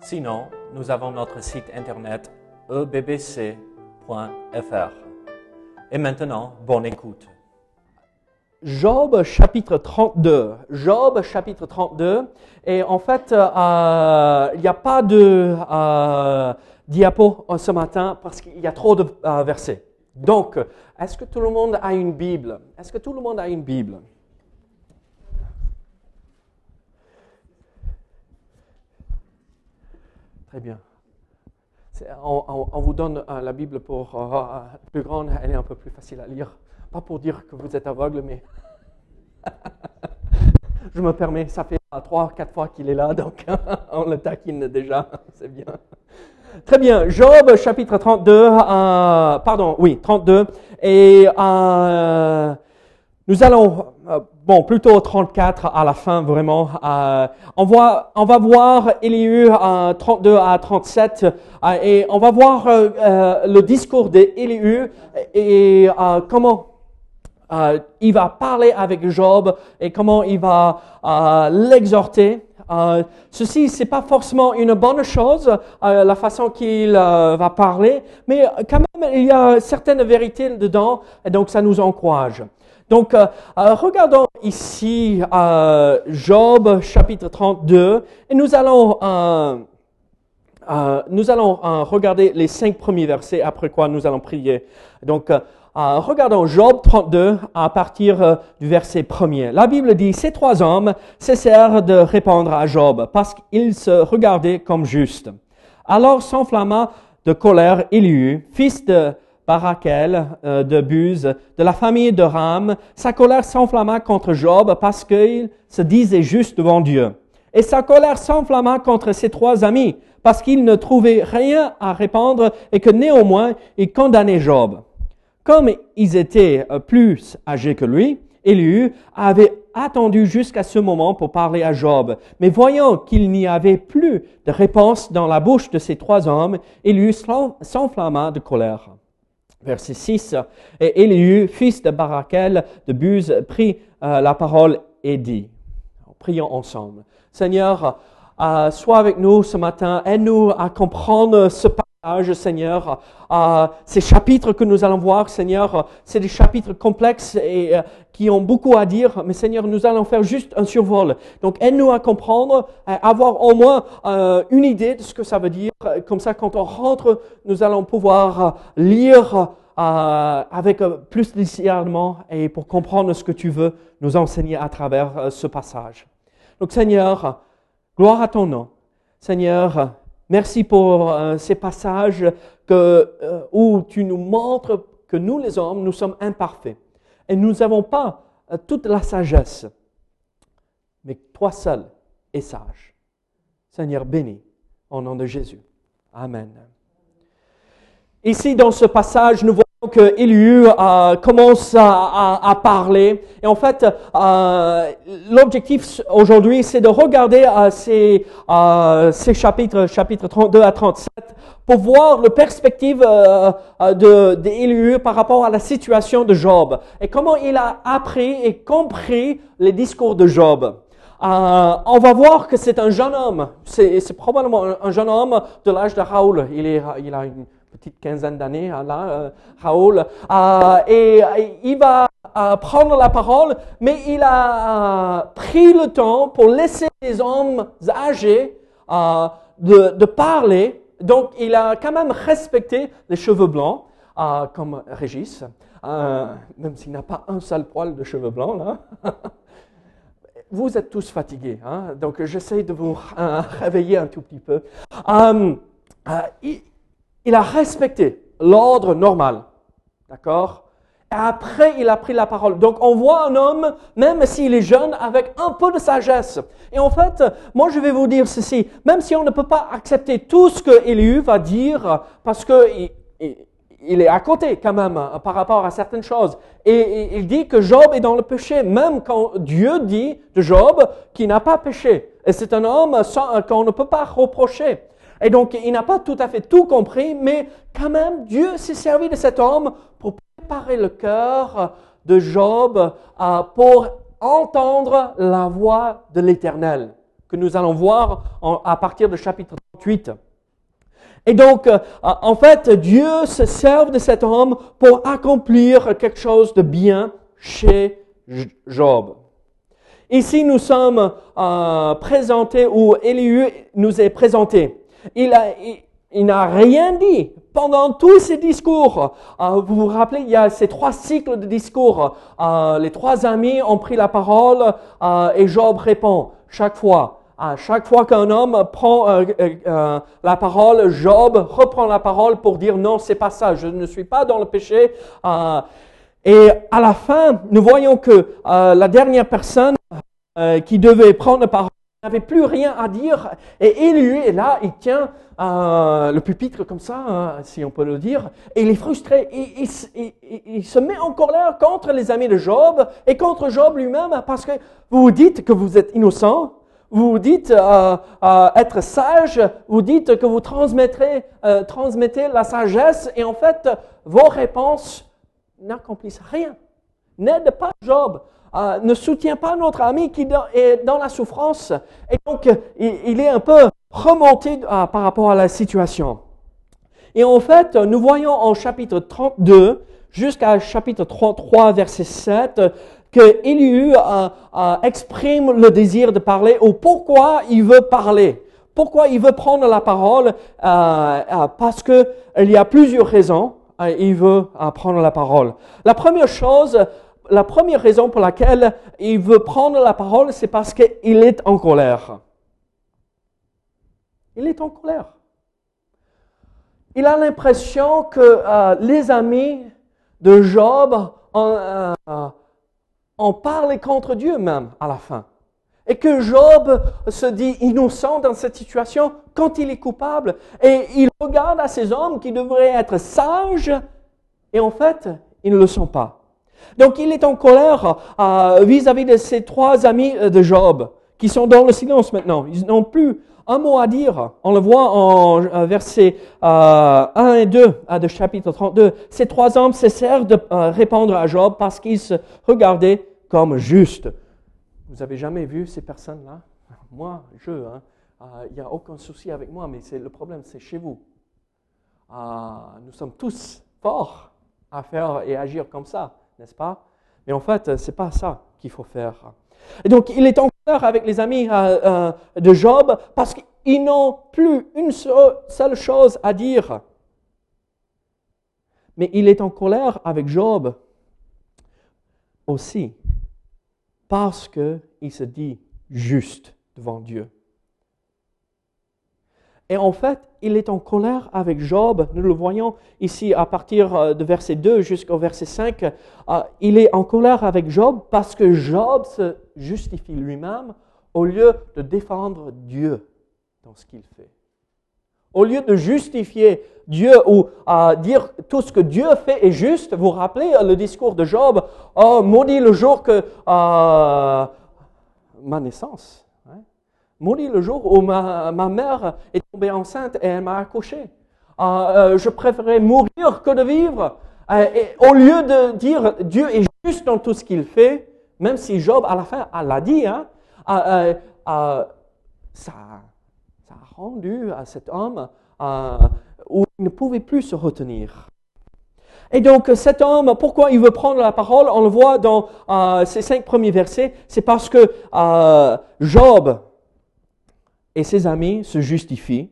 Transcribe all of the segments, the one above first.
Sinon, nous avons notre site internet ebbc.fr. Et maintenant, bonne écoute. Job chapitre 32. Job chapitre 32. Et en fait, euh, il n'y a pas de euh, diapo ce matin parce qu'il y a trop de euh, versets. Donc, est-ce que tout le monde a une Bible? Est-ce que tout le monde a une Bible? Très bien. On, vous donne euh, la Bible pour euh, plus grande, elle est un peu plus facile à lire. Pas pour dire que vous êtes aveugle, mais je me permets, ça fait trois, quatre fois qu'il est là, donc on le taquine déjà, c'est bien. Très bien, Job chapitre 32, euh, pardon, oui, 32, et euh, nous allons, euh, bon, plutôt 34 à la fin, vraiment. Euh, on, va, on va voir Élihu euh, 32 à 37 euh, et on va voir euh, le discours d'Élihu et, et comment il va parler avec Job et comment il va l'exhorter. Euh, ceci, c'est pas forcément une bonne chose, euh, la façon qu'il euh, va parler, mais quand même, il y a certaines vérités dedans, et donc ça nous encourage. Donc, regardons ici Job chapitre 32, et nous allons nous allons regarder les cinq premiers versets, après quoi nous allons prier. Donc, euh, regardons Job 32 à partir euh, du verset 1er. La Bible dit, ces trois hommes cessèrent de répondre à Job parce qu'ils se regardaient comme justes. Alors s'enflamma de colère Élihu, fils de Barakel, euh, de Buz, de la famille de Ram. Sa colère s'enflamma contre Job parce qu'il se disait juste devant Dieu. Et sa colère s'enflamma contre ses trois amis parce qu'ils ne trouvaient rien à répondre et que néanmoins ils condamnaient Job. Comme ils étaient euh, plus âgés que lui, Élu avait attendu jusqu'à ce moment pour parler à Job. Mais voyant qu'il n'y avait plus de réponse dans la bouche de ces trois hommes, Élu s'enflamma de colère. Verset 6. Et Élu, fils de Barakel de Buz, prit euh, la parole et dit, prions ensemble. Seigneur, euh, sois avec nous ce matin, aide-nous à comprendre ce Seigneur. Euh, ces chapitres que nous allons voir, Seigneur, c'est des chapitres complexes et euh, qui ont beaucoup à dire, mais Seigneur, nous allons faire juste un survol. Donc, aide-nous à comprendre, à avoir au moins euh, une idée de ce que ça veut dire. Comme ça, quand on rentre, nous allons pouvoir lire avec plus de discernement et pour comprendre ce que tu veux nous enseigner à travers ce passage. Donc, Seigneur, gloire à ton nom. Seigneur, Merci pour euh, ces passages euh, où tu nous montres que nous, les hommes, nous sommes imparfaits. Et nous n'avons pas euh, toute la sagesse. Mais toi seul es sage. Seigneur, béni au nom de Jésus. Amen. Ici, dans ce passage, nous voyons que Élu euh, commence à, à, parler. Et en fait, euh, l'objectif aujourd'hui, c'est de regarder euh, ces, euh, ces chapitres, chapitres 32 à 37, pour voir la perspective euh, de, d'Élu par rapport à la situation de Job et comment il a appris et compris les discours de Job. on va voir que c'est un jeune homme. C'est, c'est probablement un, jeune homme de l'âge de Raoul. Il, est, il a une petite quinzaine d'années, hein, là, euh, Raoul, euh, et, il va euh, prendre la parole, mais il a pris le temps pour laisser les hommes âgés de, de, parler. Donc, il a quand même respecté les cheveux blancs, comme Régis, même s'il n'a pas un seul poil de cheveux blancs, là. vous êtes tous fatigués, hein? donc j'essaie de vous réveiller un tout petit peu. Il a respecté l'ordre normal. D'accord? Et après, il a pris la parole. Donc, on voit un homme, même s'il est jeune, avec un peu de sagesse. Et en fait, moi, je vais vous dire ceci. Même si on ne peut pas accepter tout ce que Élu va dire, parce que il, est à côté quand même par rapport à certaines choses. Et, il dit que Job est dans le péché, même quand Dieu dit de Job qu'il n'a pas péché. Et c'est un homme qu'on ne peut pas reprocher. Et donc, il n'a pas tout à fait tout compris, mais quand même, Dieu s'est servi de cet homme pour préparer le cœur de Job euh, pour entendre la voix de l'Éternel, que nous allons voir à partir du chapitre 38. Et donc, euh, en fait, Dieu se sert de cet homme pour accomplir quelque chose de bien chez Job. Ici, nous sommes euh, présentés, ou Élihu nous est présenté. Il a, il, n'a rien dit pendant tous ces discours. Euh, vous vous rappelez, il y a ces trois cycles de discours. Euh, les trois amis ont pris la parole et Job répond chaque fois. À chaque fois qu'un homme prend la parole, Job reprend la parole pour dire non, c'est pas ça, je ne suis pas dans le péché. et à la fin, nous voyons que la dernière personne euh, qui devait prendre la parole n'avait plus rien à dire. Et Élu est là, il tient euh, le pupitre comme ça, hein, si on peut le dire, et il est frustré. Il, se met en colère contre les amis de Job et contre Job lui-même parce que vous dites que vous êtes innocent, vous dites euh, être sage, vous dites que vous transmettrez, transmettez la sagesse et en fait, vos réponses n'accomplissent rien. N'aide pas Job. Euh, ne soutient pas notre ami qui est dans la souffrance. Et donc, il, est un peu remonté euh, par rapport à la situation. Et en fait, nous voyons en chapitre 32 jusqu'à chapitre 33, verset 7, que Élihu euh, exprime le désir de parler ou pourquoi il veut parler. Pourquoi il veut prendre la parole Parce qu'il y a plusieurs raisons. il veut prendre la parole. La première chose, la première raison pour laquelle il veut prendre la parole, c'est parce qu'il est en colère. Il est en colère. Il a l'impression que euh, les amis de Job euh, parlé contre Dieu même à la fin. Et que Job se dit innocent dans cette situation quand il est coupable. Et il regarde à ces hommes qui devraient être sages et en fait, ils ne le sont pas. Donc il est en colère euh, vis-à-vis de ses trois amis euh, de Job, qui sont dans le silence maintenant. Ils n'ont plus un mot à dire. On le voit en euh, versets 1 et 2 de chapitre 32. Ces trois hommes cessèrent de répondre à Job parce qu'ils se regardaient comme justes. Vous avez jamais vu ces personnes-là? Moi, je. Hein. Il n'y a aucun souci avec moi, mais le problème, c'est chez vous. nous sommes tous forts à faire et agir comme ça n'est-ce pas? Mais en fait, ce n'est pas ça qu'il faut faire. Et donc, il est en colère avec les amis euh, euh, de Job parce qu'ils n'ont plus une seule chose à dire. Mais il est en colère avec Job aussi parce qu'il se dit juste devant Dieu. Et en fait, il est en colère avec Job. Nous le voyons ici à partir euh, de verset 2 jusqu'au verset 5. Euh, il est en colère avec Job parce que Job se justifie lui-même au lieu de défendre Dieu dans ce qu'il fait. Au lieu de justifier Dieu ou à dire tout ce que Dieu fait est juste, vous vous rappelez le discours de Job, oh, maudit le jour que euh, ma naissance. Maudit le jour où ma, mère est tombée enceinte et elle m'a accouché. Ah, euh, je préférais mourir que de vivre. Euh, au lieu de dire Dieu est juste dans tout ce qu'il fait, même si Job, à la fin, l'a dit, hein, euh, ça, a rendu à cet homme où il ne pouvait plus se retenir. Et donc cet homme, pourquoi il veut prendre la parole? On le voit dans ces cinq premiers versets. C'est parce que Job et ses amis se justifient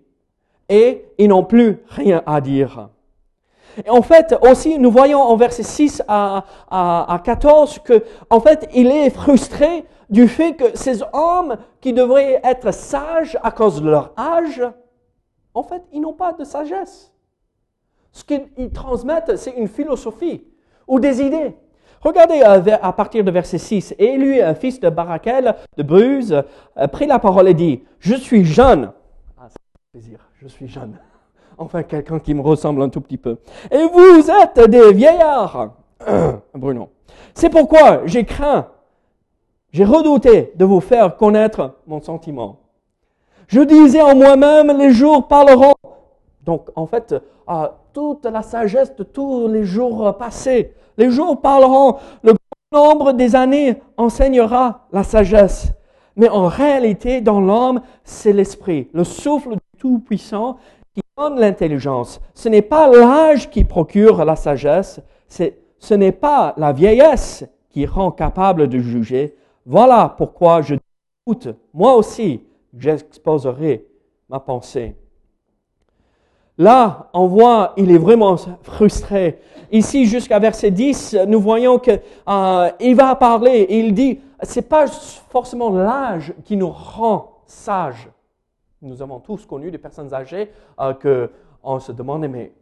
et ils n'ont plus rien à dire. En fait, aussi, nous voyons en versets 6 à, à, 14 que, en fait, il est frustré du fait que ces hommes qui devraient être sages à cause de leur âge, en fait, ils n'ont pas de sagesse. Ce qu'ils transmettent, c'est une philosophie ou des idées. Regardez euh, à partir de verset 6. Et lui, un fils de Barakel, de Bruse, euh, prit la parole et dit, je suis jeune. Ah, ça plaisir, je suis jeune. Enfin, quelqu'un qui me ressemble un tout petit peu. Et vous êtes des vieillards. Bruno. C'est pourquoi j'ai craint, j'ai redouté de vous faire connaître mon sentiment. Je disais en moi-même, les jours parleront. Donc, en fait, euh, toute la sagesse de tous les jours passés, les jours parleront. Le nombre des années enseignera la sagesse. Mais en réalité, dans l'homme, c'est l'esprit, le souffle du Tout-Puissant qui donne l'intelligence. Ce n'est pas l'âge qui procure la sagesse, ce n'est pas la vieillesse qui rend capable de juger. Voilà pourquoi je doute, moi aussi, j'exposerai ma pensée. Là, on voit, il est vraiment frustré. Ici, jusqu'à verset 10, nous voyons que euh, il va parler et il dit, c'est pas forcément l'âge qui nous rend sages. Nous avons tous connu des personnes âgées euh, que on se demandait, mais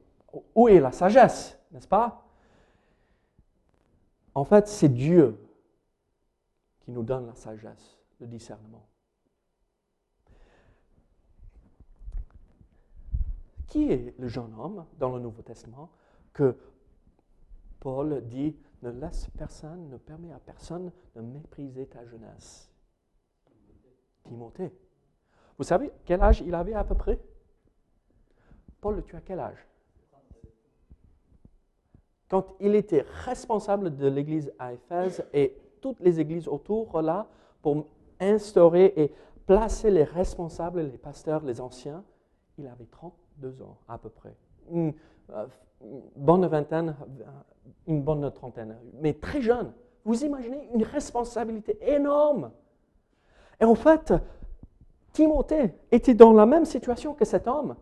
où est la sagesse, n'est-ce pas? En fait, c'est Dieu qui nous donne la sagesse, le discernement. Qui est le jeune homme dans le Nouveau Testament que Paul dit ne laisse personne, ne permet à personne de mépriser ta jeunesse. Timothée. Vous savez quel âge il avait à peu près? Paul, tu as quel âge? Quand il était responsable de l'église à Éphèse et toutes les églises autour là pour instaurer et placer les responsables, les pasteurs, les anciens, il avait 32 ans à peu près. Une, euh, une bonne vingtaine, une bonne trentaine, mais très jeune. Vous imaginez une responsabilité énorme. Et en fait, Timothée était dans la même situation que cet homme.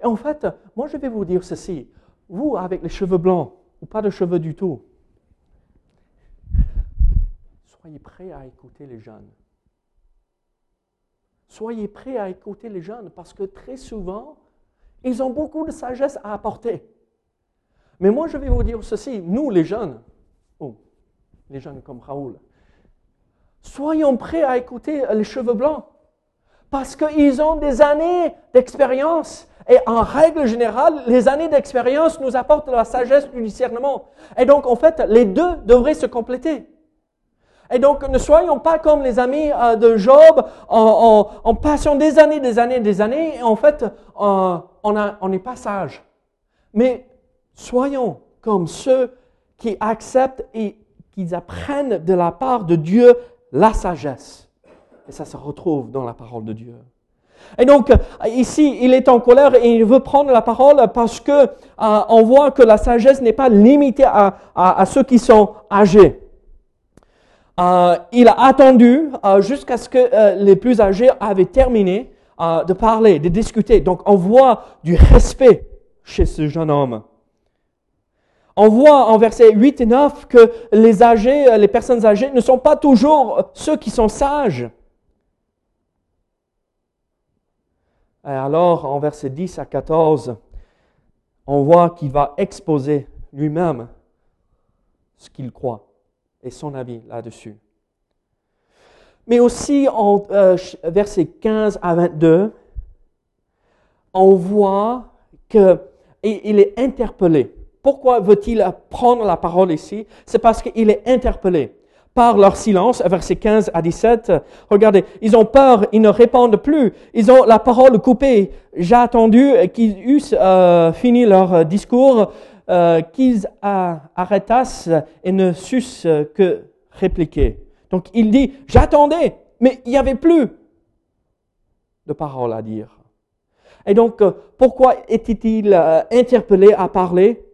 Et en fait, moi je vais vous dire ceci. Vous, avec les cheveux blancs, ou pas de cheveux du tout, soyez prêts à écouter les jeunes. Soyez prêts à écouter les jeunes parce que très souvent, ils ont beaucoup de sagesse à apporter. Mais moi, je vais vous dire ceci, nous les jeunes, oh, les jeunes comme Raoul, soyons prêts à écouter les cheveux blancs parce qu'ils ont des années d'expérience. Et en règle générale, les années d'expérience nous apportent la sagesse du discernement. Et donc, en fait, les deux devraient se compléter. Et donc, ne soyons pas comme les amis euh, de Job en, passant des années, des années, des années, et en fait, euh, on n'est pas sage. Mais soyons comme ceux qui acceptent et qui apprennent de la part de Dieu la sagesse. Et ça se retrouve dans la parole de Dieu. Et donc, ici, il est en colère et il veut prendre la parole parce que euh, on voit que la sagesse n'est pas limitée à ceux qui sont âgés. Euh, il a attendu euh, jusqu'à ce que euh, les plus âgés avaient terminé de parler, de discuter. Donc on voit du respect chez ce jeune homme. On voit en versets 8 et 9 que les âgés, les personnes âgées ne sont pas toujours ceux qui sont sages. Et alors, en versets 10 à 14, on voit qu'il va exposer lui-même ce qu'il croit et son avis là-dessus. Mais aussi en euh, versets 15 à 22, on voit qu'il est interpellé. Pourquoi veut-il prendre la parole ici? C'est parce qu'il est interpellé par leur silence, versets 15 à 17. Regardez, ils ont peur, ils ne répondent plus, ils ont la parole coupée. J'ai attendu qu'ils eussent euh, fini leur discours euh, qu'ils arrêtassent et ne sussent que répliquer. Donc il dit, j'attendais, mais il n'y avait plus de paroles à dire. Et donc, pourquoi était-il euh, interpellé à parler?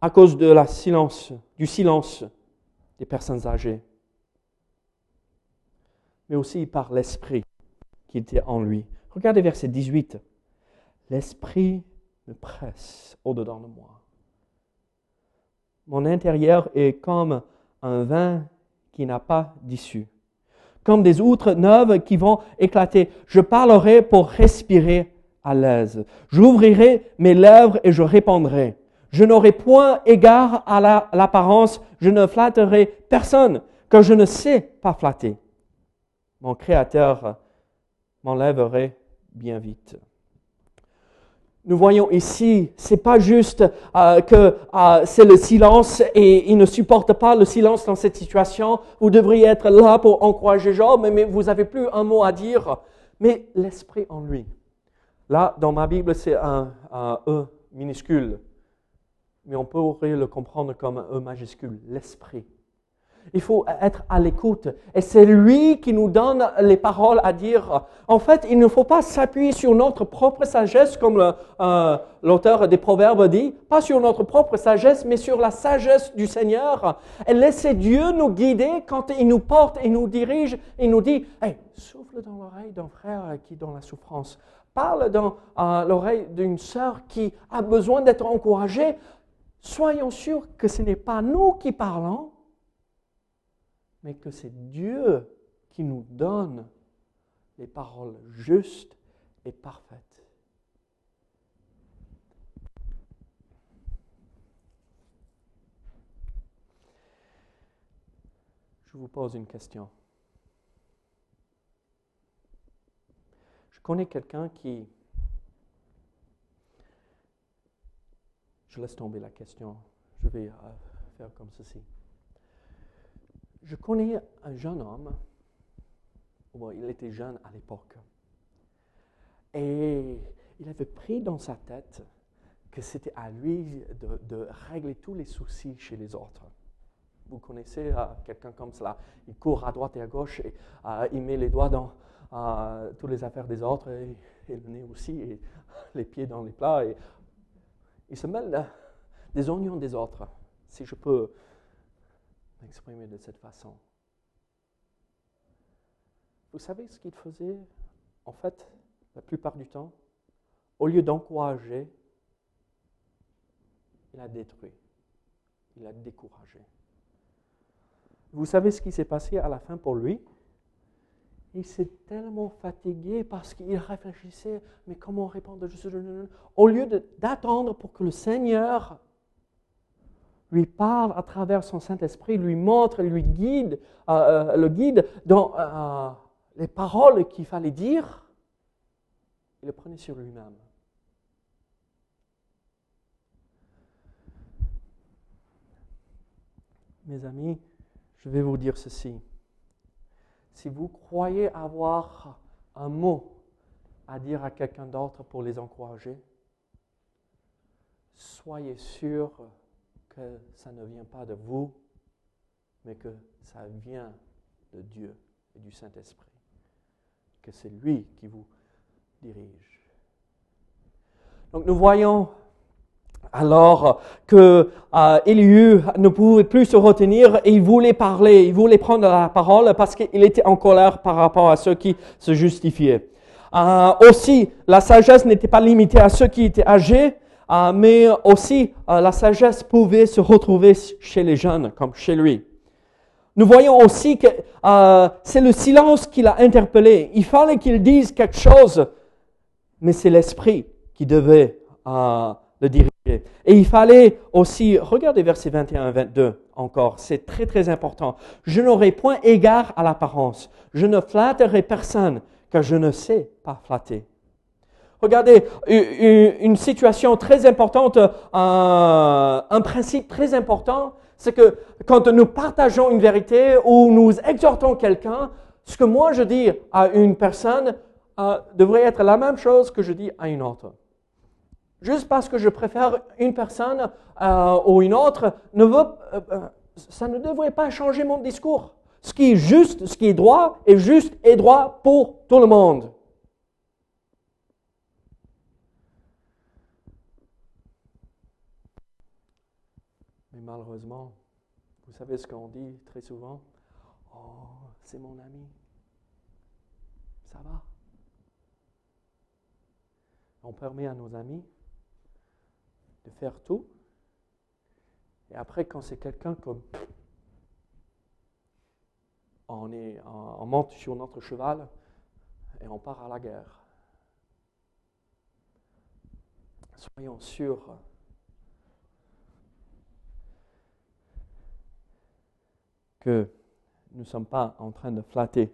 À cause de silence, du silence des personnes âgées, mais aussi par l'esprit qui était en lui. Regardez verset 18. L'esprit me presse au-dedans de moi. Mon intérieur est comme un vin qui n'a pas d'issue, comme des outres neuves qui vont éclater. Je parlerai pour respirer à l'aise. J'ouvrirai mes lèvres et je répondrai. Je n'aurai point égard à l'apparence, je ne flatterai personne, que je ne sais pas flatter. Mon Créateur m'enlèverait bien vite nous voyons ici, c'est pas juste euh, que euh, c'est le silence et il ne supporte pas le silence dans cette situation. Vous devriez être là pour encourager Job, mais, vous n'avez plus un mot à dire. Mais l'esprit en lui. Là, dans ma Bible, c'est un, un E minuscule, mais on pourrait le comprendre comme un E majuscule, l'esprit. Il faut être à l'écoute. Et c'est lui qui nous donne les paroles à dire. En fait, il ne faut pas s'appuyer sur notre propre sagesse, comme euh, l'auteur des Proverbes dit, pas sur notre propre sagesse, mais sur la sagesse du Seigneur. Et laisser Dieu nous guider quand il nous porte et nous dirige et nous dit, hey, souffle dans l'oreille d'un frère qui est dans la souffrance. Parle dans euh, l'oreille d'une sœur qui a besoin d'être encouragée. Soyons sûrs que ce n'est pas nous qui parlons, mais que c'est Dieu qui nous donne les paroles justes et parfaites. Je vous pose une question. Je connais quelqu'un qui... Je laisse tomber la question. Je vais euh, faire comme ceci je connais un jeune homme, il était jeune à l'époque, et il avait pris dans sa tête que c'était à lui de, régler tous les soucis chez les autres. Vous connaissez euh, quelqu'un comme cela, il court à droite et à gauche et euh, il met les doigts dans euh, toutes les affaires des autres et, et, le nez aussi et les pieds dans les plats et il se mêle des oignons des autres, si je peux exprimer de cette façon. Vous savez ce qu'il faisait En fait, la plupart du temps, au lieu d'encourager, il a détruit, il a découragé. Vous savez ce qui s'est passé à la fin pour lui? Il s'est tellement fatigué parce qu'il réfléchissait, mais comment répondre? Au lieu d'attendre pour que le Seigneur lui parle à travers son Saint-Esprit, lui montre, lui guide, euh, euh, le guide dans euh, les paroles qu'il fallait dire, il le prenait sur lui-même. Mes amis, je vais vous dire ceci. Si vous croyez avoir un mot à dire à quelqu'un d'autre pour les encourager, soyez sûr que ça ne vient pas de vous, mais que ça vient de Dieu et du Saint-Esprit, que c'est lui qui vous dirige. Donc nous voyons alors que euh, ne pouvait plus se retenir et il voulait parler, il voulait prendre la parole parce qu'il était en colère par rapport à ceux qui se justifiaient. Euh, aussi, la sagesse n'était pas limitée à ceux qui étaient âgés, euh, mais aussi euh, la sagesse pouvait se retrouver chez les jeunes, comme chez lui. Nous voyons aussi que euh, c'est le silence qui l'a interpellé. Il fallait qu'il dise quelque chose, mais c'est l'esprit qui devait le diriger. Et il fallait aussi, regardez versets 21 et 22 encore, c'est très très important. Je n'aurai point égard à l'apparence, je ne flatterai personne, car je ne sais pas flatter. Regardez, une situation très importante, un, principe très important, c'est que quand nous partageons une vérité ou nous exhortons quelqu'un, ce que moi je dis à une personne euh, devrait être la même chose que je dis à une autre. Juste parce que je préfère une personne euh, ou une autre, euh, ça ne devrait pas changer mon discours. Ce qui est juste, ce qui est droit, est juste et droit pour tout le monde. Malheureusement, vous savez ce qu'on dit très souvent Oh, c'est mon ami. Ça va. On permet à nos amis de faire tout. Et après, quand c'est quelqu'un comme on, on monte sur notre cheval et on part à la guerre. Soyons sûrs que nous ne sommes pas en train de flatter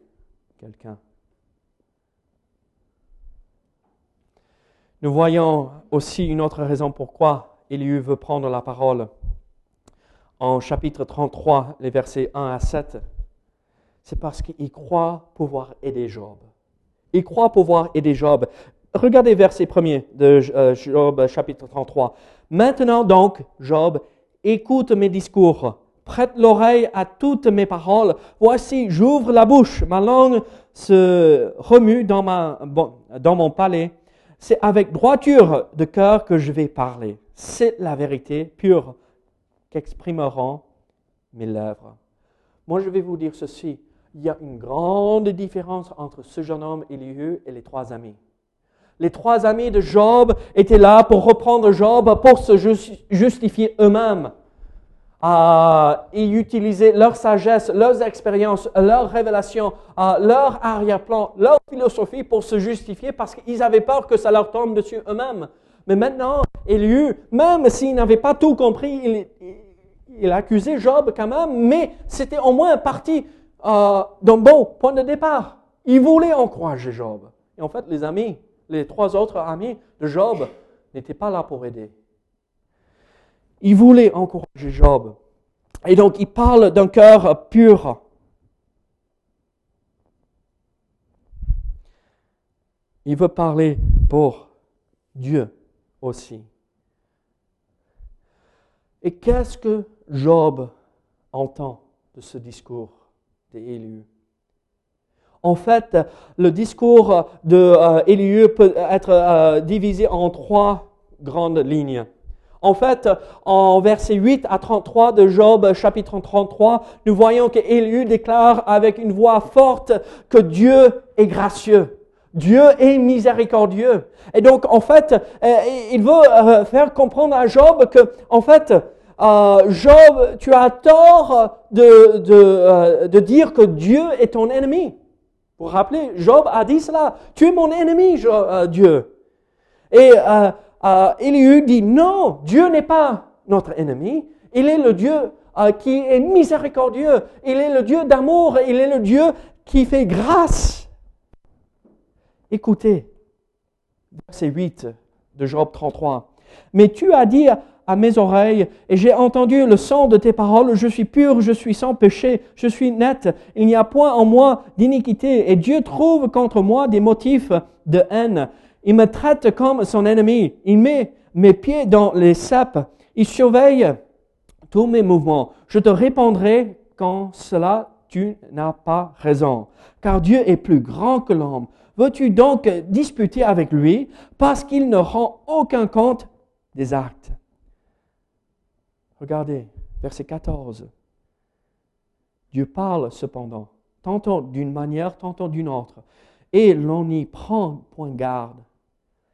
quelqu'un. Nous voyons aussi une autre raison pourquoi Éliu veut prendre la parole. En chapitre 33, les versets 1 à 7, c'est parce qu'il croit pouvoir aider Job. Il croit pouvoir aider Job. Regardez verset 1 de euh, Job chapitre 33. Maintenant donc, Job, écoute mes discours, prête l'oreille à toutes mes paroles. Voici, j'ouvre la bouche, ma langue se remue dans, ma, dans mon palais. C'est avec droiture de cœur que je vais parler. C'est la vérité pure qu'exprimeront mes lèvres. Moi, je vais vous dire ceci. Il y a une grande différence entre ce jeune homme, Élieu, et les trois amis. Les trois amis de Job étaient là pour reprendre Job, pour se justifier eux-mêmes. Euh, et utiliser leur sagesse, leurs expériences, leurs révélations, leur arrière-plan, leur philosophie pour se justifier parce qu'ils avaient peur que ça leur tombe dessus eux-mêmes. Mais maintenant, Élieu, même s'il n'avait pas tout compris, il, il, accusait Job quand même, mais c'était au moins parti euh, d'un bon point de départ. Il voulait encourager Job. Et en fait, les amis, les trois autres amis de Job n'étaient pas là pour aider. Il voulait encourager Job. Et donc, il parle d'un cœur pur. Il veut parler pour Dieu aussi. Et qu'est-ce que Job entend de ce discours d'Élieu En fait, le discours d'Élieu peut être euh, divisé en trois grandes lignes. En fait, en versets 8 à 33 de Job, chapitre 33, nous voyons qu'Élieu déclare avec une voix forte que Dieu est gracieux. Dieu est miséricordieux. Et donc, en fait, euh, il veut euh, faire comprendre à Job que, en fait, euh, Job, tu as tort de, de, de dire que Dieu est ton ennemi. Vous vous rappelez, Job a dit cela. Tu es mon ennemi, Dieu. Et Élihu dit non, Dieu n'est pas notre ennemi. Il est le Dieu euh, qui est miséricordieux. Il est le Dieu d'amour. Il est le Dieu qui fait grâce. Écoutez, verset 8 de Job 33. Mais tu as dit à mes oreilles, et j'ai entendu le son de tes paroles, je suis pur, je suis sans péché, je suis net, il n'y a point en moi d'iniquité, et Dieu trouve contre moi des motifs de haine. Il me traite comme son ennemi. Il met mes pieds dans les sapes. Il surveille tous mes mouvements. Je te répondrai quand cela tu n'as pas raison. Car Dieu est plus grand que l'homme. Veux-tu donc disputer avec lui parce qu'il ne rend aucun compte des actes? Regardez, verset 14. Dieu parle cependant, tantôt d'une manière, tantôt d'une autre, et l'on y prend point garde.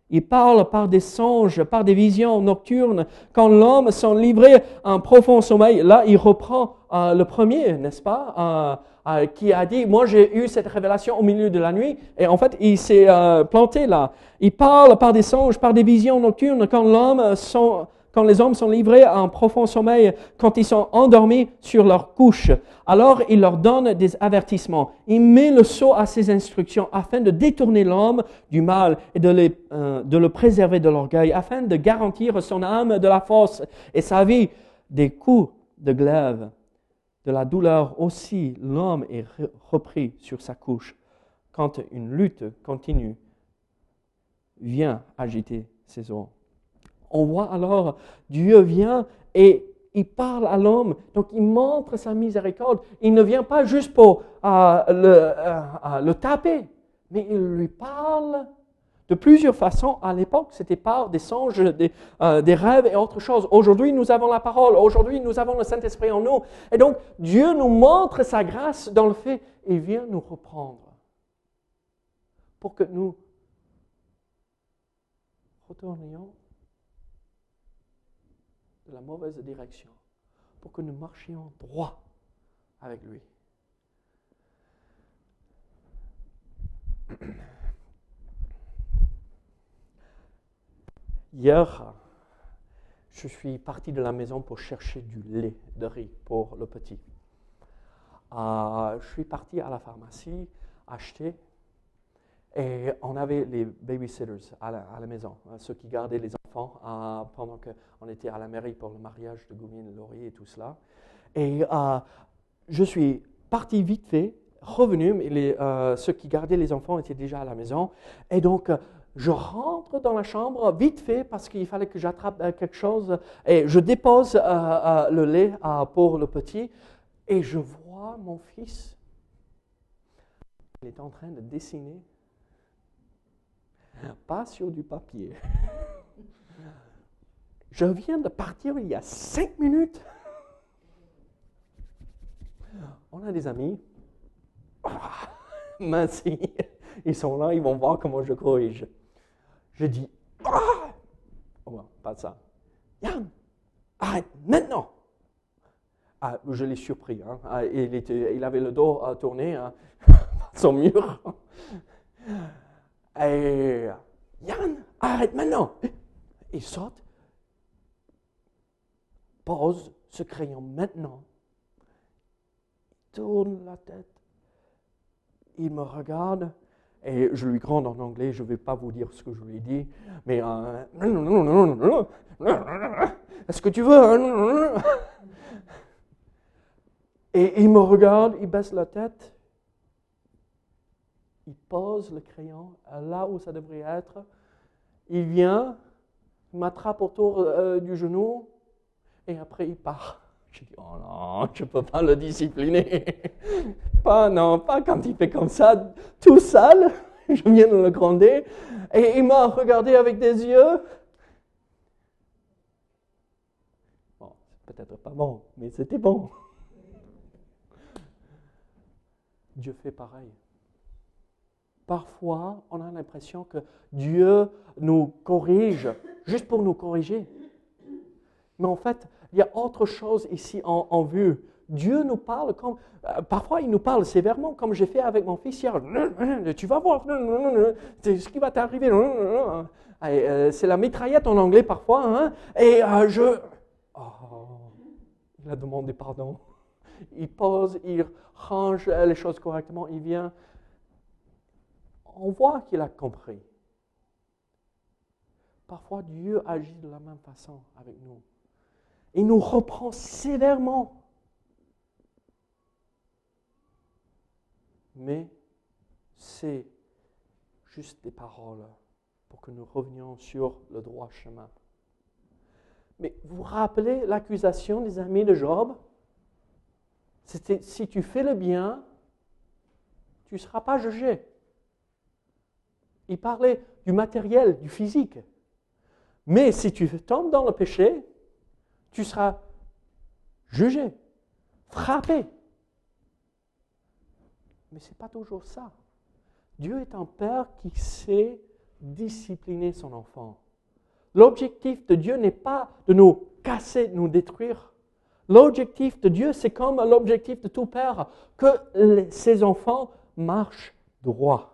Il parle par des songes, par des visions nocturnes. Quand l'homme s'en livré à un profond sommeil, là, il reprend euh, le premier, n'est-ce pas, euh, euh, qui a dit, moi j'ai eu cette révélation au milieu de la nuit, et en fait, il s'est planté là. Il parle par des songes, par des visions nocturnes, quand l'homme quand les hommes sont livrés à un profond sommeil, quand ils sont endormis sur leur couche, alors il leur donne des avertissements. Il met le sceau à ses instructions afin de détourner l'homme du mal et de, euh, le préserver de l'orgueil, afin de garantir son âme de la force et sa vie des coups de glaive, de la douleur aussi. L'homme est repris sur sa couche quand une lutte continue vient agiter ses os. On voit alors, Dieu vient et il parle à l'homme, donc il montre sa miséricorde. Il ne vient pas juste pour euh, le, euh, le, taper, mais il lui parle de plusieurs façons. À l'époque, c'était par des songes, des, euh, rêves et autre chose. Aujourd'hui, nous avons la parole. Aujourd'hui, nous avons le Saint-Esprit en nous. Et donc, Dieu nous montre sa grâce dans le fait, il vient nous reprendre pour que nous retournions la mauvaise direction pour que nous marchions droit avec lui. Hier, je suis parti de la maison pour chercher du lait de riz pour le petit. euh, je suis parti à la pharmacie acheter et on avait les babysitters à la, à la maison, hein, ceux qui gardaient les enfants euh, pendant qu'on était à la mairie pour le mariage de Goumine Laurie et tout cela. Et euh, je suis parti vite fait, revenu, mais les, euh, ceux qui gardaient les enfants étaient déjà à la maison. Et donc, je rentre dans la chambre vite fait parce qu'il fallait que j'attrape euh, quelque chose. Et je dépose le lait pour le petit. Et je vois mon fils. Il est en train de dessiner. Pas sur du papier. Je viens de partir il y a cinq minutes. On a des amis. Ah, mince, ils sont là, ils vont voir comment je corrige. Je dis, ah! Oh, pas ça. Yann, arrête maintenant. Ah, je l'ai surpris. hein. Ah, il avait le dos à tourner hein, son mur. Et Yann, arrête maintenant. Il saute, pose ce crayon maintenant, tourne la tête, il me regarde et je lui gronde en anglais, je ne vais pas vous dire ce que je lui ai dit, mais euh, est-ce que tu veux hein? Et il me regarde, il baisse la tête, il pose le crayon là où ça devrait être, il vient, il m'attrape autour euh, du genou et après il part. Je dis, oh non, je ne peux pas le discipliner. Pas, non, pas quand il fait comme ça, tout sale. Je viens de le gronder. Et il m'a regardé avec des yeux. Bon, peut-être pas bon, mais c'était bon. Dieu fait pareil. Parfois, on a l'impression que Dieu nous corrige juste pour nous corriger. Mais en fait, il y a autre chose ici en, vue. Dieu nous parle comme. euh, parfois, il nous parle sévèrement, comme j'ai fait avec mon fils hier. Tu vas voir, c'est ce qui va t'arriver. Euh, C'est la mitraillette en anglais parfois. hein. Et euh, je. Oh, il a demandé pardon. Il pose, il range les choses correctement, il vient. On voit qu'il a compris. Parfois, Dieu agit de la même façon avec nous. Il nous reprend sévèrement. Mais c'est juste des paroles pour que nous revenions sur le droit chemin. Mais vous rappelez l'accusation des amis de Job? C'était si tu fais le bien, tu ne seras pas jugé. Il parlait du matériel, du physique. Mais si tu tombes dans le péché, tu seras jugé, frappé. Mais ce n'est pas toujours ça. Dieu est un Père qui sait discipliner son enfant. L'objectif de Dieu n'est pas de nous casser, de nous détruire. L'objectif de Dieu, c'est comme l'objectif de tout Père, que ses enfants marchent droit.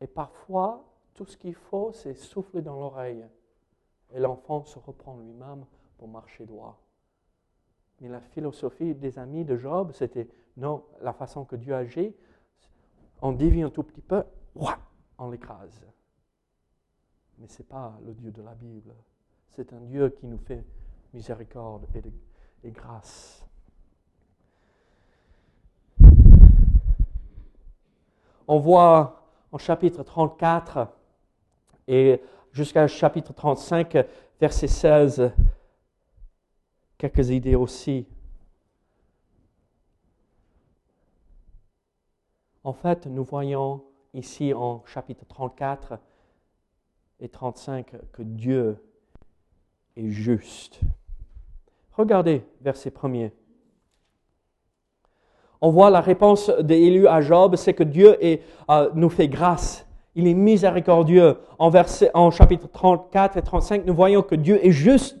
Et parfois, tout ce qu'il faut, c'est souffler dans l'oreille. Et l'enfant se reprend lui-même pour marcher droit. Mais la philosophie des amis de Job, c'était non, la façon que Dieu agit, on dévie un tout petit peu, on l'écrase. Mais ce n'est pas le Dieu de la Bible. C'est un Dieu qui nous fait miséricorde et, de- et grâce. On voit en chapitre 34 et jusqu'à chapitre 35, verset 16, quelques idées aussi. En fait, nous voyons ici en chapitre 34 et 35 que Dieu est juste. Regardez verset 1er. On voit la réponse d'Élu à Job, c'est que Dieu euh, nous fait grâce. Il est miséricordieux. En, verset, en chapitre 34 et 35, nous voyons que Dieu est juste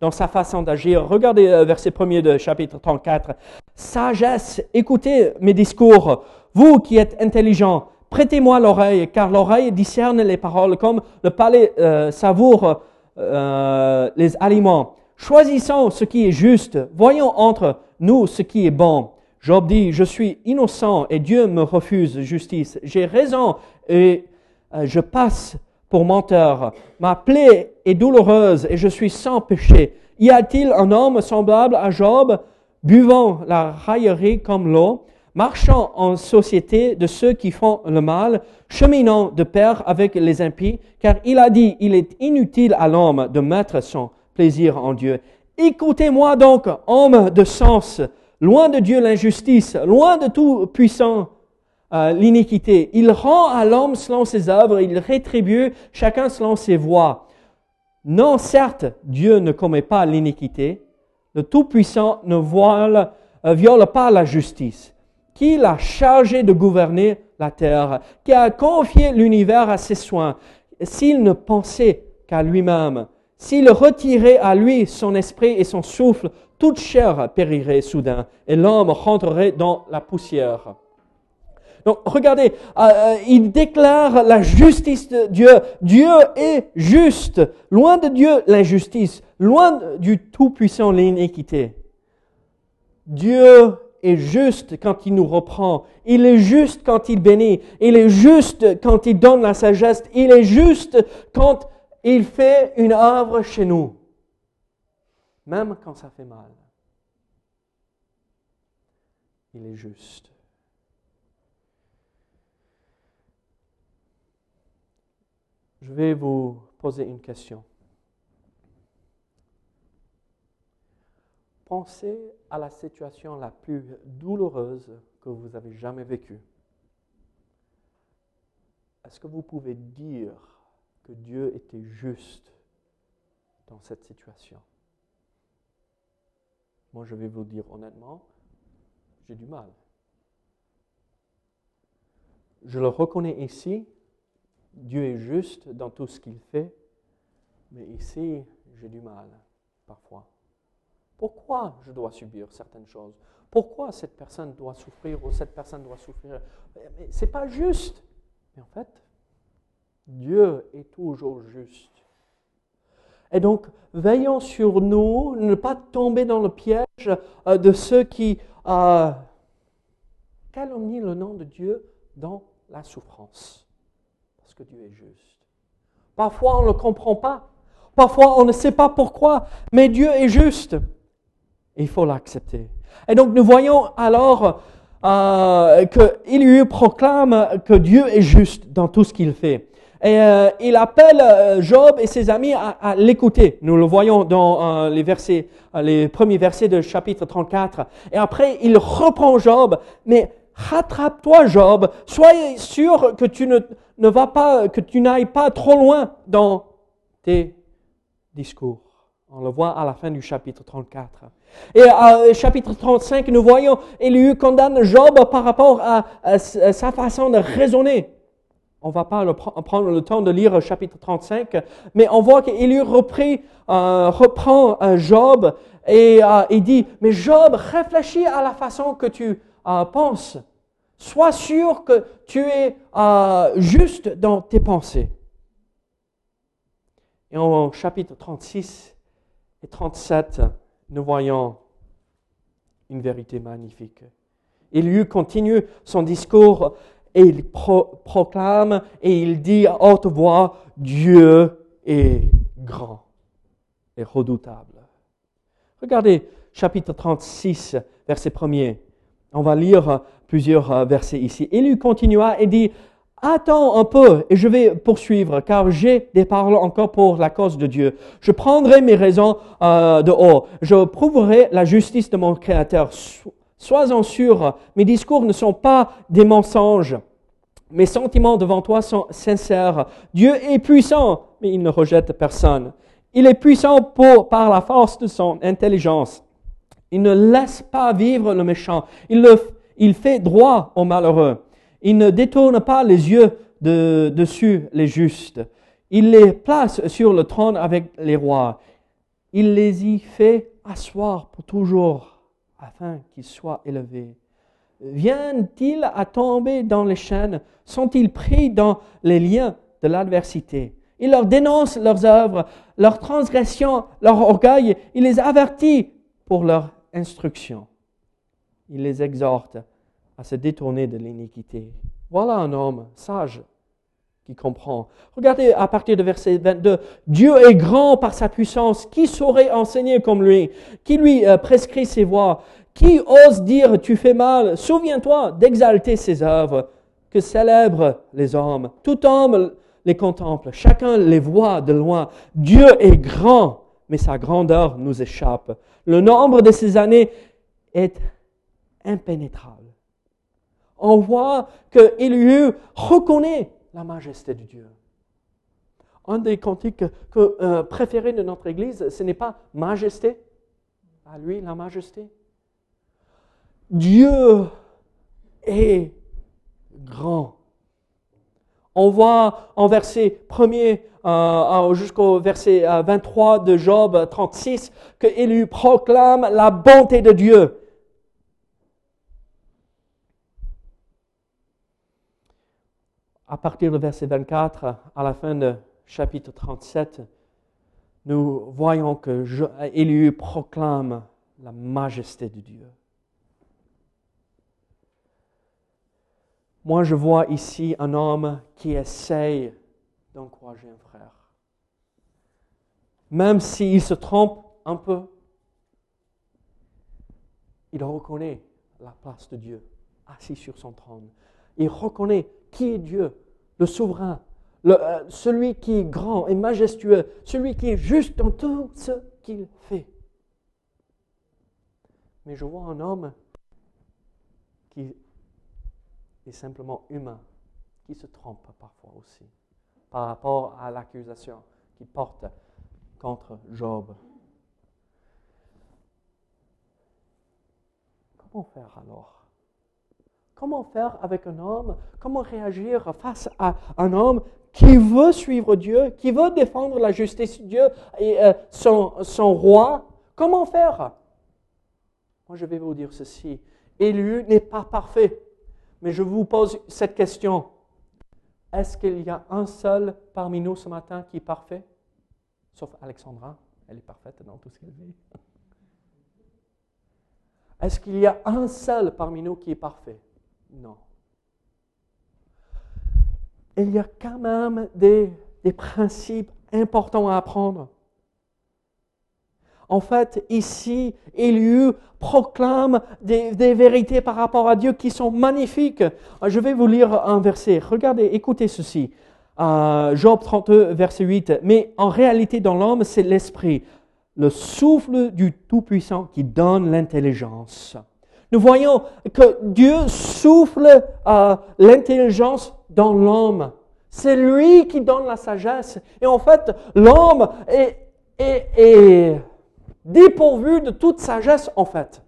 dans sa façon d'agir. Regardez le verset 1er de chapitre 34. Sagesse, écoutez mes discours. Vous qui êtes intelligents, prêtez-moi l'oreille, car l'oreille discerne les paroles comme le palais euh, savoure euh, les aliments. Choisissons ce qui est juste. Voyons entre nous ce qui est bon. Job dit, je suis innocent et Dieu me refuse justice. J'ai raison et euh, je passe pour menteur. Ma plaie est douloureuse et je suis sans péché. Y a-t-il un homme semblable à Job, buvant la raillerie comme l'eau, marchant en société de ceux qui font le mal, cheminant de pair avec les impies, car il a dit, il est inutile à l'homme de mettre son plaisir en Dieu. Écoutez-moi donc, homme de sens, loin de Dieu l'injustice, loin de tout puissant euh, l'iniquité. Il rend à l'homme selon ses œuvres, il rétribue chacun selon ses voies. Non, certes, Dieu ne commet pas l'iniquité, le Tout-Puissant ne euh, viole pas la justice. Qui l'a chargé de gouverner la terre, qui a confié l'univers à ses soins, s'il ne pensait qu'à lui-même, s'il retirait à lui son esprit et son souffle, toute chair périrait soudain et l'homme rentrerait dans la poussière. Donc regardez, euh, euh, il déclare la justice de Dieu. Dieu est juste. Loin de Dieu l'injustice. Loin du Tout-Puissant l'iniquité. Dieu est juste quand il nous reprend. Il est juste quand il bénit. Il est juste quand il donne la sagesse. Il est juste quand il fait une œuvre chez nous. Même quand ça fait mal. Il est juste. Je vais vous poser une question. Pensez à la situation la plus douloureuse que vous avez jamais vécue. Est-ce que vous pouvez dire que Dieu était juste dans cette situation? Moi, je vais vous dire honnêtement, j'ai du mal. Je le reconnais ici, Dieu est juste dans tout ce qu'il fait, mais ici, j'ai du mal parfois. Pourquoi je dois subir certaines choses? Pourquoi cette personne doit souffrir ou cette personne doit souffrir? Ce n'est pas juste. Mais en fait, Dieu est toujours juste. Et donc, veillons sur nous, ne pas tomber dans le piège euh, de ceux qui euh, calomnient le nom de Dieu dans la souffrance que Dieu est juste. Parfois, on ne comprend pas. Parfois, on ne sait pas pourquoi, mais Dieu est juste. il faut l'accepter. Et donc, nous voyons alors euh, qu'Éliu proclame que Dieu est juste dans tout ce qu'il fait. Et euh, il appelle euh, Job et ses amis à, l'écouter. Nous le voyons dans euh, les versets, les premiers versets de chapitre 34. Et après, il reprend Job, mais rattrape-toi, Job. Sois sûr que tu ne, ne vas pas, que tu n'ailles pas trop loin dans tes discours. On le voit à la fin du chapitre 34. Et au chapitre 35, nous voyons Élu condamne Job par rapport à, sa façon de raisonner. On va pas prendre le temps de lire le chapitre 35, mais on voit qu'Élu euh, reprend euh, Job et euh, dit, mais Job, réfléchis à la façon que tu euh, penses. Sois sûr que tu es euh, juste dans tes pensées. Et en chapitre 36 et 37, nous voyons une vérité magnifique. Lui continue son discours et il proclame et il dit à haute voix, Dieu est grand et redoutable. Regardez chapitre 36, verset 1er. On va lire plusieurs euh, versets ici. Lui continua et dit, Attends un peu et je vais poursuivre, car j'ai des paroles encore pour la cause de Dieu. Je prendrai mes raisons euh, de haut. Je prouverai la justice de mon Créateur. Sois-en sûr, mes discours ne sont pas des mensonges. Mes sentiments devant toi sont sincères. Dieu est puissant, mais il ne rejette personne. Il est puissant par la force de son intelligence. Il ne laisse pas vivre le méchant. Il, le, il fait droit aux malheureux. Il ne détourne pas les yeux de, dessus les justes. Il les place sur le trône avec les rois. Il les y fait asseoir pour toujours afin qu'ils soient élevés. Viennent-ils à tomber dans les chaînes? Sont-ils pris dans les liens de l'adversité? Il leur dénonce leurs œuvres, leurs transgressions, leur orgueil. Il les avertit pour leur instruction. Il les exhorte à se détourner de l'iniquité. Voilà un homme sage qui comprend. Regardez à partir de verset 22, Dieu est grand par sa puissance. Qui saurait enseigner comme lui? Qui lui euh, prescrit ses voies? Qui ose dire tu fais mal Souviens-toi d'exalter ses œuvres que célèbrent les hommes. Tout homme les contemple, chacun les voit de loin. Dieu est grand, mais sa grandeur nous échappe. Le nombre de ses années est impénétrable. On voit que Élu reconnaît la majesté de Dieu. Un des cantiques que, euh, préférés de notre Église, ce n'est pas majesté, à lui la majesté. Dieu est grand. On voit en verset 1er euh, jusqu'au verset 23 euh, de Job 36 que Élu proclame la bonté de Dieu. À partir du verset 24, à la fin du chapitre 37, nous voyons que Élu proclame la majesté de Dieu. Moi, je vois ici un homme qui essaye d'encourager un frère. Même s'il se trompe un peu, il reconnaît la place de Dieu assis sur son trône. Il reconnaît qui est Dieu, le souverain, euh, celui qui est grand et majestueux, celui qui est juste dans tout ce qu'il fait. Mais je vois un homme qui est simplement humain, qui se trompe parfois aussi par rapport à l'accusation qu'il porte contre Job. Comment faire alors? Comment faire avec un homme? Comment réagir face à un homme qui veut suivre Dieu, qui veut défendre la justice de Dieu et euh, son, son roi? Comment faire? Moi, je vais vous dire ceci. Élu n'est pas parfait. Mais je vous pose cette question. Est-ce qu'il y a un seul parmi nous ce matin qui est parfait? Sauf Alexandra, elle est parfaite dans tout ce qu'elle vit. Est-ce qu'il y a un seul parmi nous qui est parfait? Non. Il y a quand même des, principes importants à apprendre. En fait, ici, Élu proclame des, vérités par rapport à Dieu qui sont magnifiques. Je vais vous lire un verset. Regardez, écoutez ceci. Euh, Job 32, verset 8. Mais en réalité, dans l'homme, c'est l'esprit, le souffle du Tout-Puissant qui donne l'intelligence. Nous voyons que Dieu souffle euh, l'intelligence dans l'homme. C'est lui qui donne la sagesse. Et en fait, l'homme est, est, est dépourvu de toute sagesse en fait.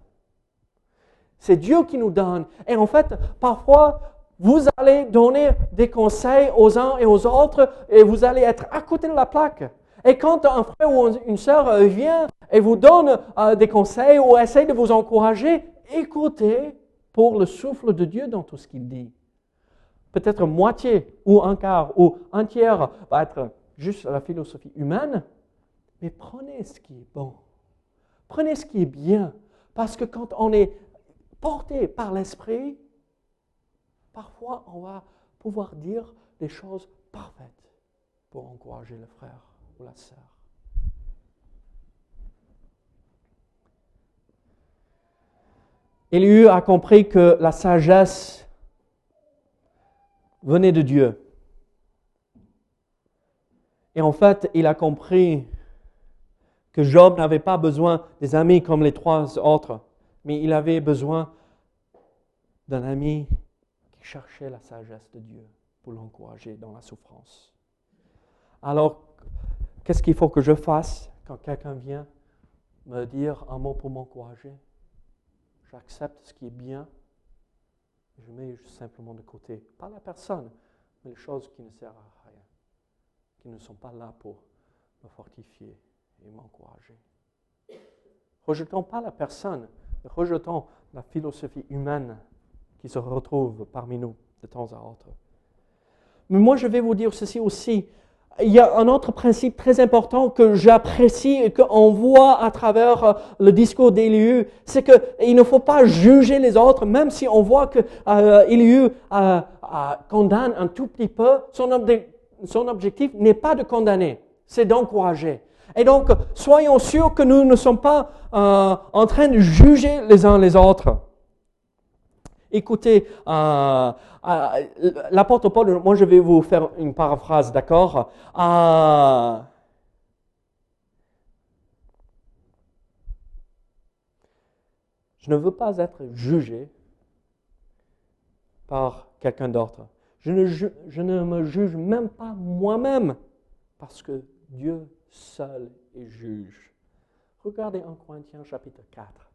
C'est Dieu qui nous donne. Et en fait, parfois, vous allez donner des conseils aux uns et aux autres et vous allez être à côté de la plaque. Et quand un frère ou une sœur vient et vous donne euh, des conseils ou essaie de vous encourager, écoutez pour le souffle de Dieu dans tout ce qu'il dit. Peut-être moitié ou un quart ou un tiers va être juste la philosophie humaine, mais prenez ce qui est bon Prenez ce qui est bien, parce que quand on est porté par l'Esprit, parfois on va pouvoir dire des choses parfaites pour encourager le frère ou la sœur. Élu a compris que la sagesse venait de Dieu. Et en fait, il a compris que Job n'avait pas besoin des amis comme les trois autres, mais il avait besoin d'un ami qui cherchait la sagesse de Dieu pour l'encourager dans la souffrance. Alors, qu'est-ce qu'il faut que je fasse quand quelqu'un vient me dire un mot pour m'encourager? J'accepte ce qui est bien, je mets simplement de côté, pas la personne, mais les choses qui ne servent à rien, qui ne sont pas là pour me fortifier et m'encourager. Rejetons pas la personne, rejetons la philosophie humaine qui se retrouve parmi nous de temps à autre. Mais moi, je vais vous dire ceci aussi. Il y a un autre principe très important que j'apprécie et qu'on voit à travers euh, le discours d'Éliu, c'est qu'il ne faut pas juger les autres, même si on voit que euh, Éliu euh, condamne un tout petit peu. Son, objectif n'est pas de condamner, c'est d'encourager. Et donc, soyons sûrs que nous ne sommes pas euh, en train de juger les uns les autres. Écoutez, euh, euh, l'apôtre Paul, moi je vais vous faire une paraphrase, d'accord? Euh, Je ne veux pas être jugé par quelqu'un d'autre. Je ne, je ne me juge même pas moi-même parce que Dieu seul est juge. Regardez en Corinthiens chapitre 4.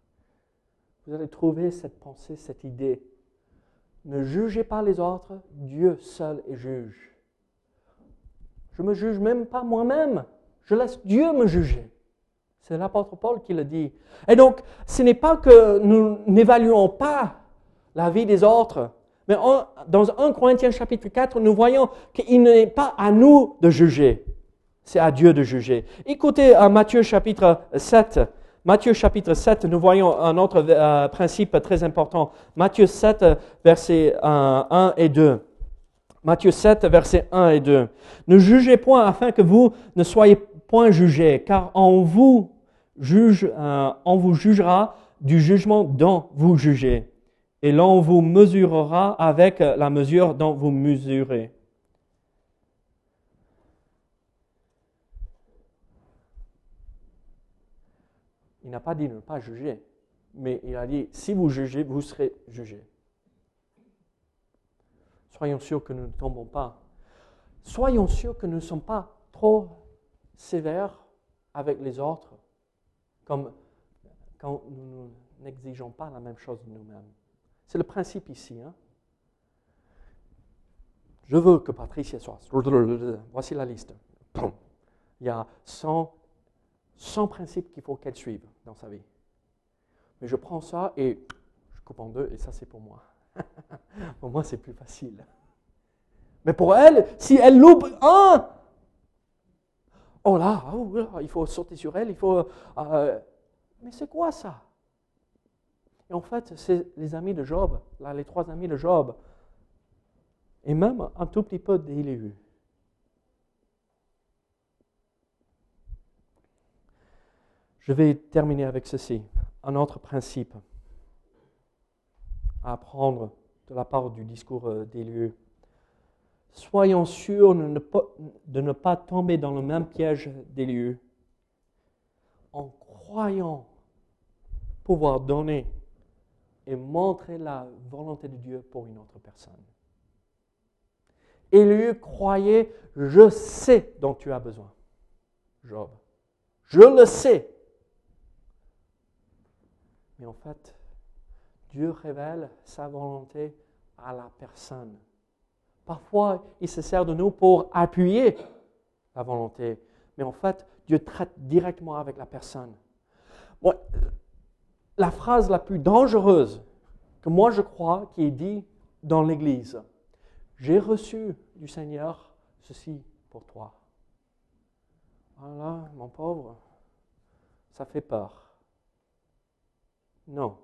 Vous allez trouver cette pensée, cette idée. Ne jugez pas les autres, Dieu seul est juge. Je ne me juge même pas moi-même. Je laisse Dieu me juger. C'est l'apôtre Paul qui le dit. Et donc, ce n'est pas que nous n'évaluons pas la vie des autres, mais dans 1 Corinthiens chapitre 4, nous voyons qu'il n'est pas à nous de juger, c'est à Dieu de juger. Écoutez à Matthieu chapitre 7. Matthieu chapitre 7, nous voyons un autre euh, principe très important. Matthieu 7, versets 1 et 2. Matthieu 7, versets 1 et 2. Ne jugez point afin que vous ne soyez point jugés, car on vous, juge, euh, on vous jugera du jugement dont vous jugez, et l'on vous mesurera avec la mesure dont vous mesurez. Il n'a pas dit ne pas juger, mais il a dit, si vous jugez, vous serez jugés. Soyons sûrs que nous ne tombons pas. Soyons sûrs que nous ne sommes pas trop sévères avec les autres, comme quand nous n'exigeons pas la même chose de nous-mêmes. C'est le principe ici. Hein? Je veux que Patricia soit. Voici la liste. Il y a 100 100 principes qu'il faut qu'elle suive dans sa vie. Mais je prends ça et je coupe en deux et ça c'est pour moi. pour moi c'est plus facile. Mais pour elle, si elle loupe un, oh là, oh il faut sauter sur elle, il faut... Euh, mais c'est quoi ça? Et en fait, c'est les amis de Job, là, les trois amis de Job, et même un tout petit peu d'Élihu. Je vais terminer avec ceci, un autre principe à apprendre de la part du discours euh, des lieux. Soyons sûrs de ne pas tomber dans le même piège des lieux en croyant pouvoir donner et montrer la volonté de Dieu pour une autre personne. Élu croyait, je sais dont tu as besoin. Job, je le sais. Mais en fait, Dieu révèle sa volonté à la personne. Parfois, il se sert de nous pour appuyer la volonté. Mais en fait, Dieu traite directement avec la personne. la phrase la plus dangereuse que moi je crois qui est dit dans l'Église, j'ai reçu du Seigneur ceci pour toi. Voilà, mon pauvre, ça fait peur. Non.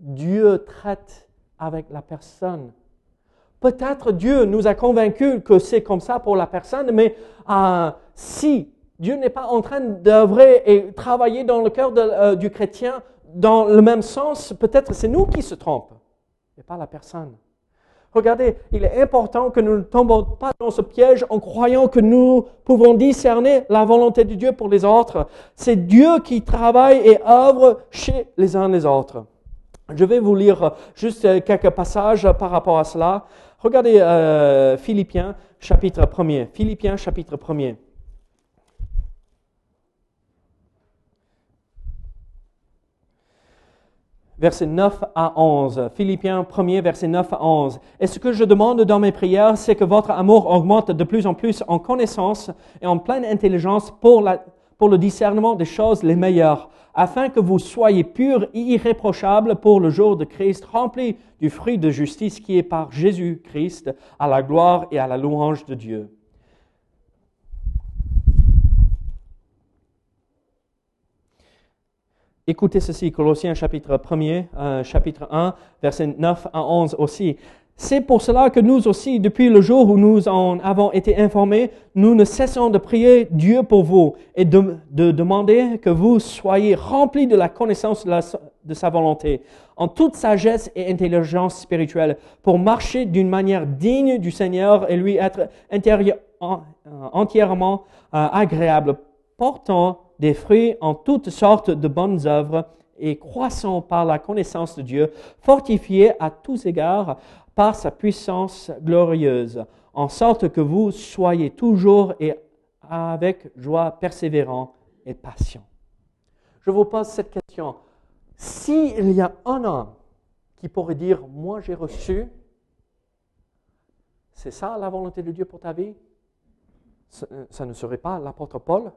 Dieu traite avec la personne. Peut-être Dieu nous a convaincus que c'est comme ça pour la personne, mais euh, si Dieu n'est pas en train d'œuvrer et travailler dans le cœur euh, du chrétien dans le même sens, peut-être c'est nous qui se trompons et pas la personne. Regardez, il est important que nous ne tombons pas dans ce piège en croyant que nous pouvons discerner la volonté de Dieu pour les autres. C'est Dieu qui travaille et œuvre chez les uns les autres. Je vais vous lire juste quelques passages par rapport à cela. Regardez euh, Philippiens chapitre 1 Philippiens chapitre 1 versets 9 à 11. Philippiens 1er, verset 9 à 11. Et ce que je demande dans mes prières, c'est que votre amour augmente de plus en plus en connaissance et en pleine intelligence pour, le discernement des choses les meilleures, afin que vous soyez purs et irréprochables pour le jour de Christ, remplis du fruit de justice qui est par Jésus-Christ, à la gloire et à la louange de Dieu. Écoutez ceci, Colossiens chapitre 1er, euh, chapitre 1, versets 9 à 11 aussi. C'est pour cela que nous aussi, depuis le jour où nous en avons été informés, nous ne cessons de prier Dieu pour vous et de, demander que vous soyez remplis de la connaissance de, sa volonté, en toute sagesse et intelligence spirituelle, pour marcher d'une manière digne du Seigneur et lui être entièrement euh, agréable, portant des fruits en toutes sortes de bonnes œuvres et croissant par la connaissance de Dieu, fortifié à tous égards par sa puissance glorieuse, en sorte que vous soyez toujours et avec joie persévérant et patient. Je vous pose cette question. S'il y a un homme qui pourrait dire, moi j'ai reçu, c'est ça la volonté de Dieu pour ta vie, ça ne serait pas l'apôtre Paul?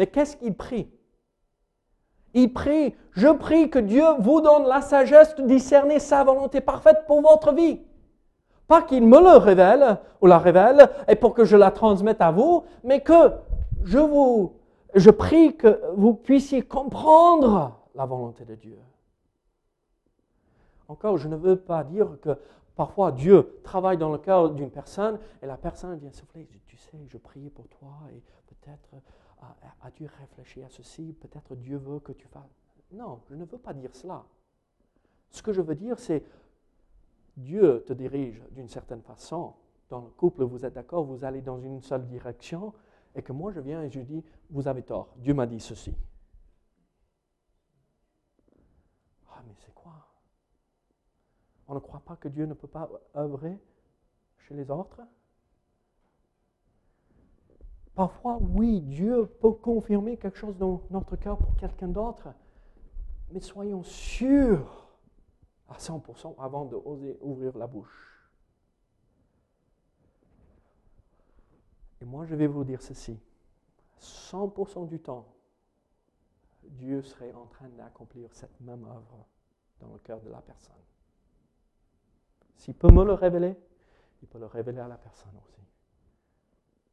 Mais qu'est-ce qu'il prie? Il prie, je prie que Dieu vous donne la sagesse de discerner sa volonté parfaite pour votre vie. Pas qu'il me le révèle ou la révèle et pour que je la transmette à vous, mais que je vous, je prie que vous puissiez comprendre la volonté de Dieu. Encore, je ne veux pas dire que parfois Dieu travaille dans le cœur d'une personne et la personne vient souffler, tu sais, je priais pour toi et peut-être as-tu réfléchi à ceci? Peut-être Dieu veut que tu fasses. Non, je ne veux pas dire cela. Ce que je veux dire, c'est Dieu te dirige d'une certaine façon. Dans le couple, vous êtes d'accord, vous allez dans une seule direction, et que moi je viens et je dis, vous avez tort, Dieu m'a dit ceci. Ah, mais c'est quoi? On ne croit pas que Dieu ne peut pas œuvrer chez les autres? Parfois, oui, Dieu peut confirmer quelque chose dans notre cœur pour quelqu'un d'autre, mais soyons sûrs à 100% avant de oser ouvrir la bouche. Et moi, je vais vous dire ceci. 100% du temps, Dieu serait en train d'accomplir cette même œuvre dans le cœur de la personne. S'il peut me le révéler, il peut le révéler à la personne aussi.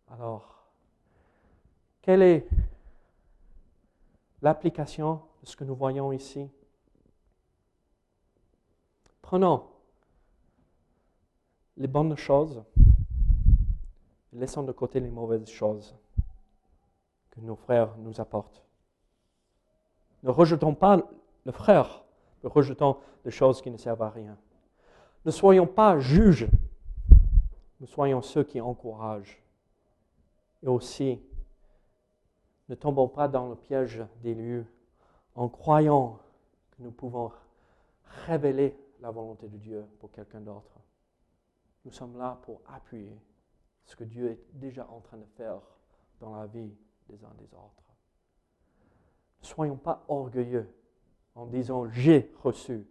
Alors, quelle est l'application de ce que nous voyons ici? Prenons les bonnes choses et laissons de côté les mauvaises choses que nos frères nous apportent. Ne rejetons pas le frère, ne rejetons des choses qui ne servent à rien. Ne soyons pas juges, nous soyons ceux qui encouragent et aussi ne tombons pas dans le piège des lieux en croyant que nous pouvons révéler la volonté de Dieu pour quelqu'un d'autre. Nous sommes là pour appuyer ce que Dieu est déjà en train de faire dans la vie des uns des autres. Ne soyons pas orgueilleux en disant j'ai reçu.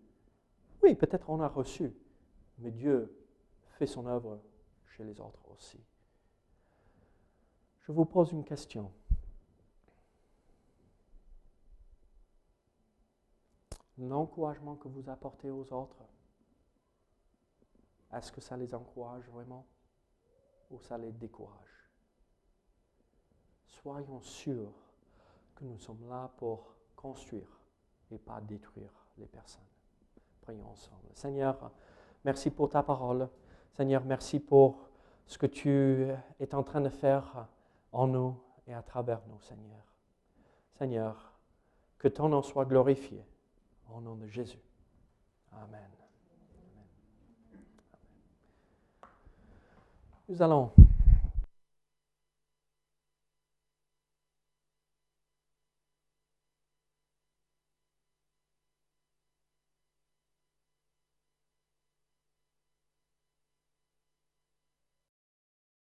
Oui, peut-être on a reçu, mais Dieu fait son œuvre chez les autres aussi. Je vous pose une question. L'encouragement que vous apportez aux autres, est-ce que ça les encourage vraiment ou ça les décourage? Soyons sûrs que nous sommes là pour construire et pas détruire les personnes. Prions ensemble. Seigneur, merci pour ta parole. Seigneur, merci pour ce que tu es en train de faire en nous et à travers nous, Seigneur. Seigneur, que ton nom soit glorifié. Au nom de Jésus. Amen. Nous allons